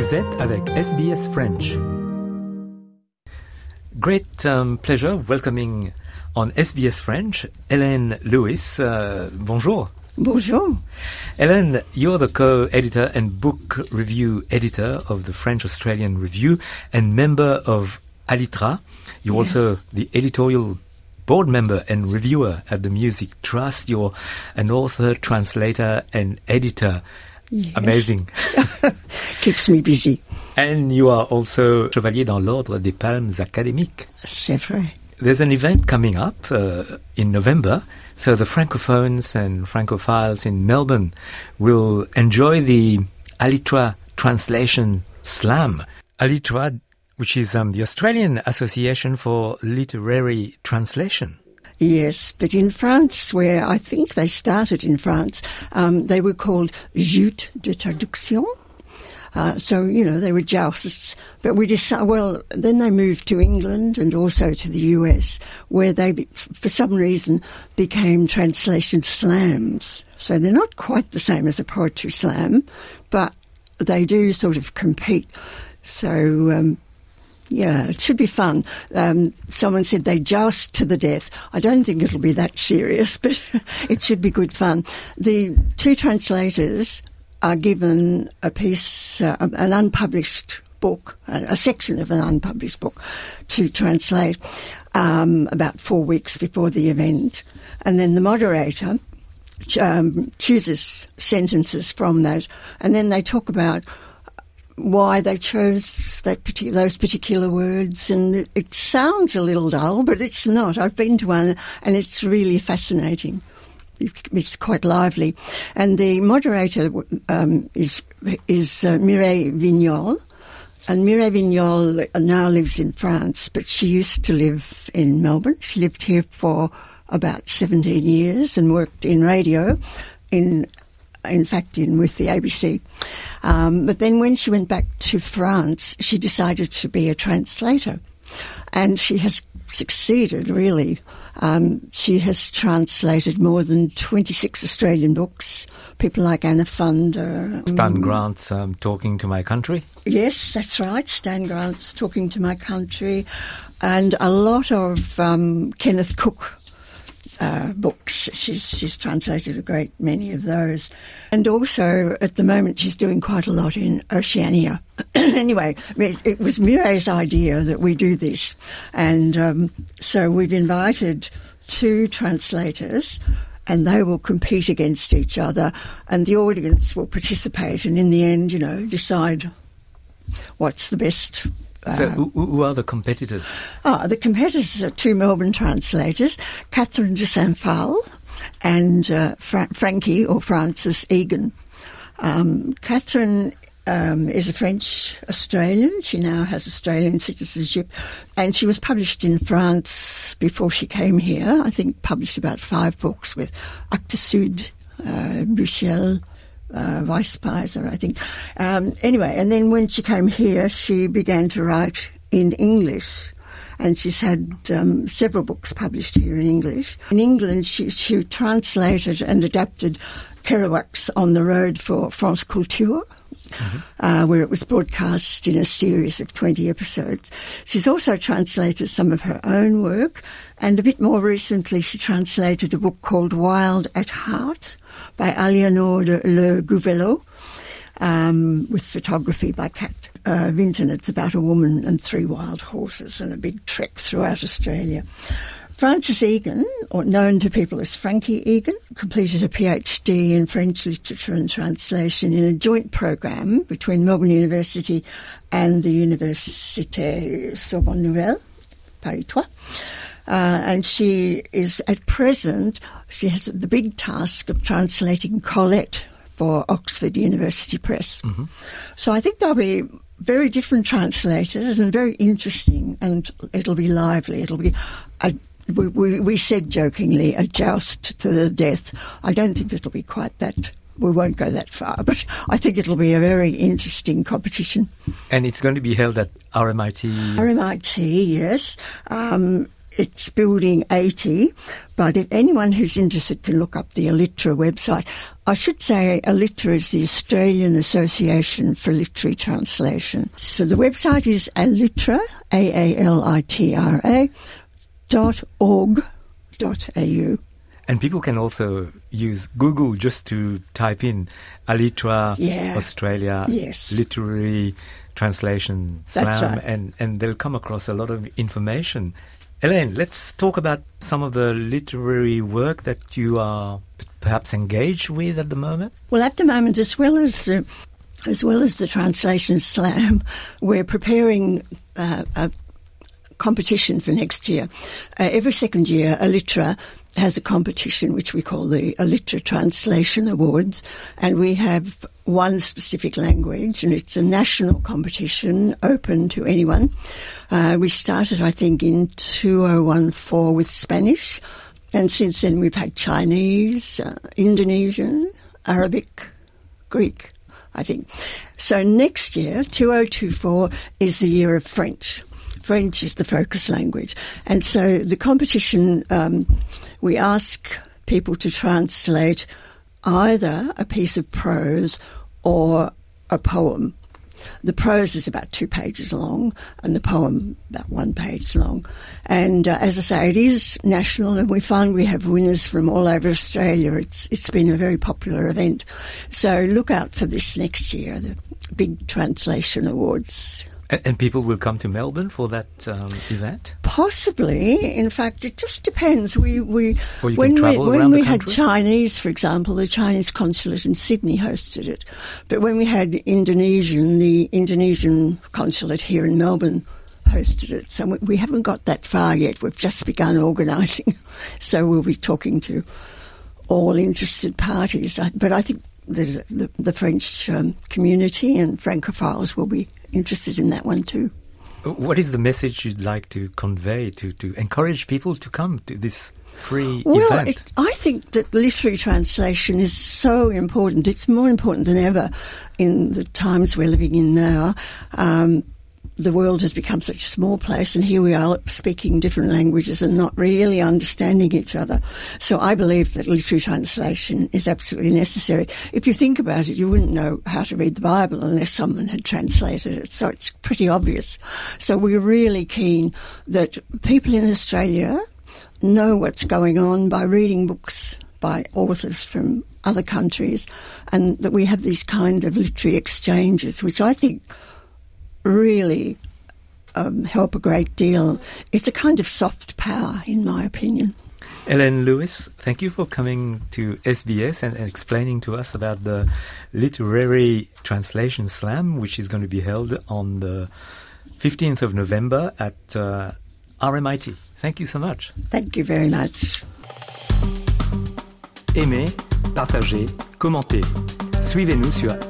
Vous êtes avec SBS French. Great um, pleasure welcoming on SBS French Hélène Lewis. Uh, bonjour. Bonjour. Hélène, you're the co-editor and book review editor of the French Australian Review and member of AALITRA. You're Yes. also the editorial board member and reviewer at the Music Trust. You're an author, translator, and editor. Yes. Amazing. Keeps me busy. and you are also Chevalier dans l'Ordre des Palmes Académiques. C'est vrai. There's an event coming up uh, in November, so the Francophones and Francophiles in Melbourne will enjoy the AALITRA Translation Slam. AALITRA, which is um, the Australian Association for Literary Translation. Yes, but in France, where I think they started in France, um, they were called joutes de traduction. Uh, so, you know, they were jousts. But we decided, well, then they moved to England and also to the US, where they, for some reason, became translation slams. So they're not quite the same as a poetry slam, but they do sort of compete. So, um, yeah, it should be fun. Um, someone said they joust to the death. I don't think it'll be that serious, but it should be good fun. The two translators are given a piece, uh, an unpublished book, a, a section of an unpublished book to translate um, about four weeks before the event. And then the moderator um, chooses sentences from that, and then they talk about why they chose that those particular words, and it, it sounds a little dull, but it's not. I've been to one, and it's really fascinating. It's quite lively, and the moderator um, is is uh, Mireille Vignol, and Mireille Vignol now lives in France, but she used to live in Melbourne. She lived here for about 17 years and worked in radio, in in fact, in with the ABC. Um, but then when she went back to France, she decided to be a translator, and she has succeeded really. Um, she has translated more than 26 Australian books. People like Anna Funder, Stan Grant's um, Talking to My Country. Yes, that's right. Stan Grant's Talking to My Country, and a lot of um, Kenneth Cook uh, books. She's, she's translated a great many of those. And also, at the moment, she's doing quite a lot in Oceania. anyway, it, it was Mireille's idea that we do this. And um, so we've invited two translators and they will compete against each other and the audience will participate and in the end, you know, decide what's the best So, uh, who, who are the competitors? Ah, the competitors are two Melbourne translators, Catherine de Saint-Phal and uh, Fra- Frankie or Francis Egan. Um, Catherine um, is a French Australian. She now has Australian citizenship, and she was published in France before she came here. I think published about five books with Actes Sud, uh, Bruxelles, uh, Weispeiser, I think. Um, anyway, and then when she came here, she began to write in English. And she's had um, several books published here in English. In England, she, she translated and adapted Kerouac's On the Road for France Culture, uh, where it was broadcast in a series of 20 episodes. She's also translated some of her own work, and a bit more recently, she translated a book called Wild at Heart by Aliénor Le Gouvello, um, with photography by Kat uh, Vinton. It's about a woman and three wild horses and a big trek throughout Australia. Frances Egan, or known to people as Frankie Egan, completed a PhD in French literature and translation in a joint program between Melbourne University and the Université Sorbonne Nouvelle, Paris 3. Uh, and she is at present, she has the big task of translating Colette for Oxford University Press. So I think there'll be very different translators and very interesting, and it'll be lively. It'll be, a, we, we, we said jokingly, a joust to the death. I don't think it'll be quite that. We won't go that far, but I think it'll be a very interesting competition. And it's going to be held at RMIT. RMIT, yes. Um, it's building 80, but if anyone who's interested can look up the AALITRA website. I should say AALITRA is the Australian Association for Literary Translation. So the website is AALITRA, A-A-L-I-T-R-A, dot org dot au. And people can also use Google just to type in AALITRA Yeah. Australia Yes. literary translation slam right. and, and they'll come across a lot of information. Elaine, let's talk about some of the literary work that you are perhaps engaged with at the moment. Well, at the moment, as well as the, as well as the translation slam, we're preparing uh, a competition for next year. Uh, every second year, a AALITRA has a competition which we call the AALITRA Translation Awards, and we have one specific language, and it's a national competition open to anyone. Uh, we started, I think, in 2014 with Spanish, and since then we've had Chinese, uh, Indonesian, Arabic, Greek, I think. So next year, 2024, is the year of French. French is the focus language. And so the competition, um, we ask people to translate either a piece of prose or a poem. The prose is about two pages long, and the poem about one page long. And uh, as I say, it is national, and we find we have winners from all over Australia. It's it's been a very popular event. So look out for this next year, the big translation awards. And, people will come to Melbourne for that um, event. Possibly, in fact, it just depends. We we Or you can when we when we had? Chinese, for example, the Chinese consulate in Sydney hosted it, but when we had Indonesian, the Indonesian consulate here in Melbourne hosted it. So we, we haven't got that far yet. We've just begun organising, so we'll be talking to all interested parties. But I think the the, the French um, community and Francophiles will be interested in that one too. What is the message you'd like to convey to, to encourage people to come to this free Well, event? it, I think that literary translation is so important. It's more important than ever in the times we're living in now. Um, the world has become such a small place, and here we are speaking different languages and not really understanding each other. So I believe that literary translation is absolutely necessary. If you think about it, you wouldn't know how to read the Bible unless someone had translated it. So it's pretty obvious. So we're really keen that people in Australia know what's going on by reading books by authors from other countries, and that we have these kind of literary exchanges, which I think really um, help a great deal. It's a kind of soft power, in my opinion. Ellen Lewis, thank you for coming to SBS and, and explaining to us about the literary translation slam, which is going to be held on the 15th of November at uh, RMIT. Thank you so much. Thank you very much. Aimez, partagez, commentez. Suivez-nous sur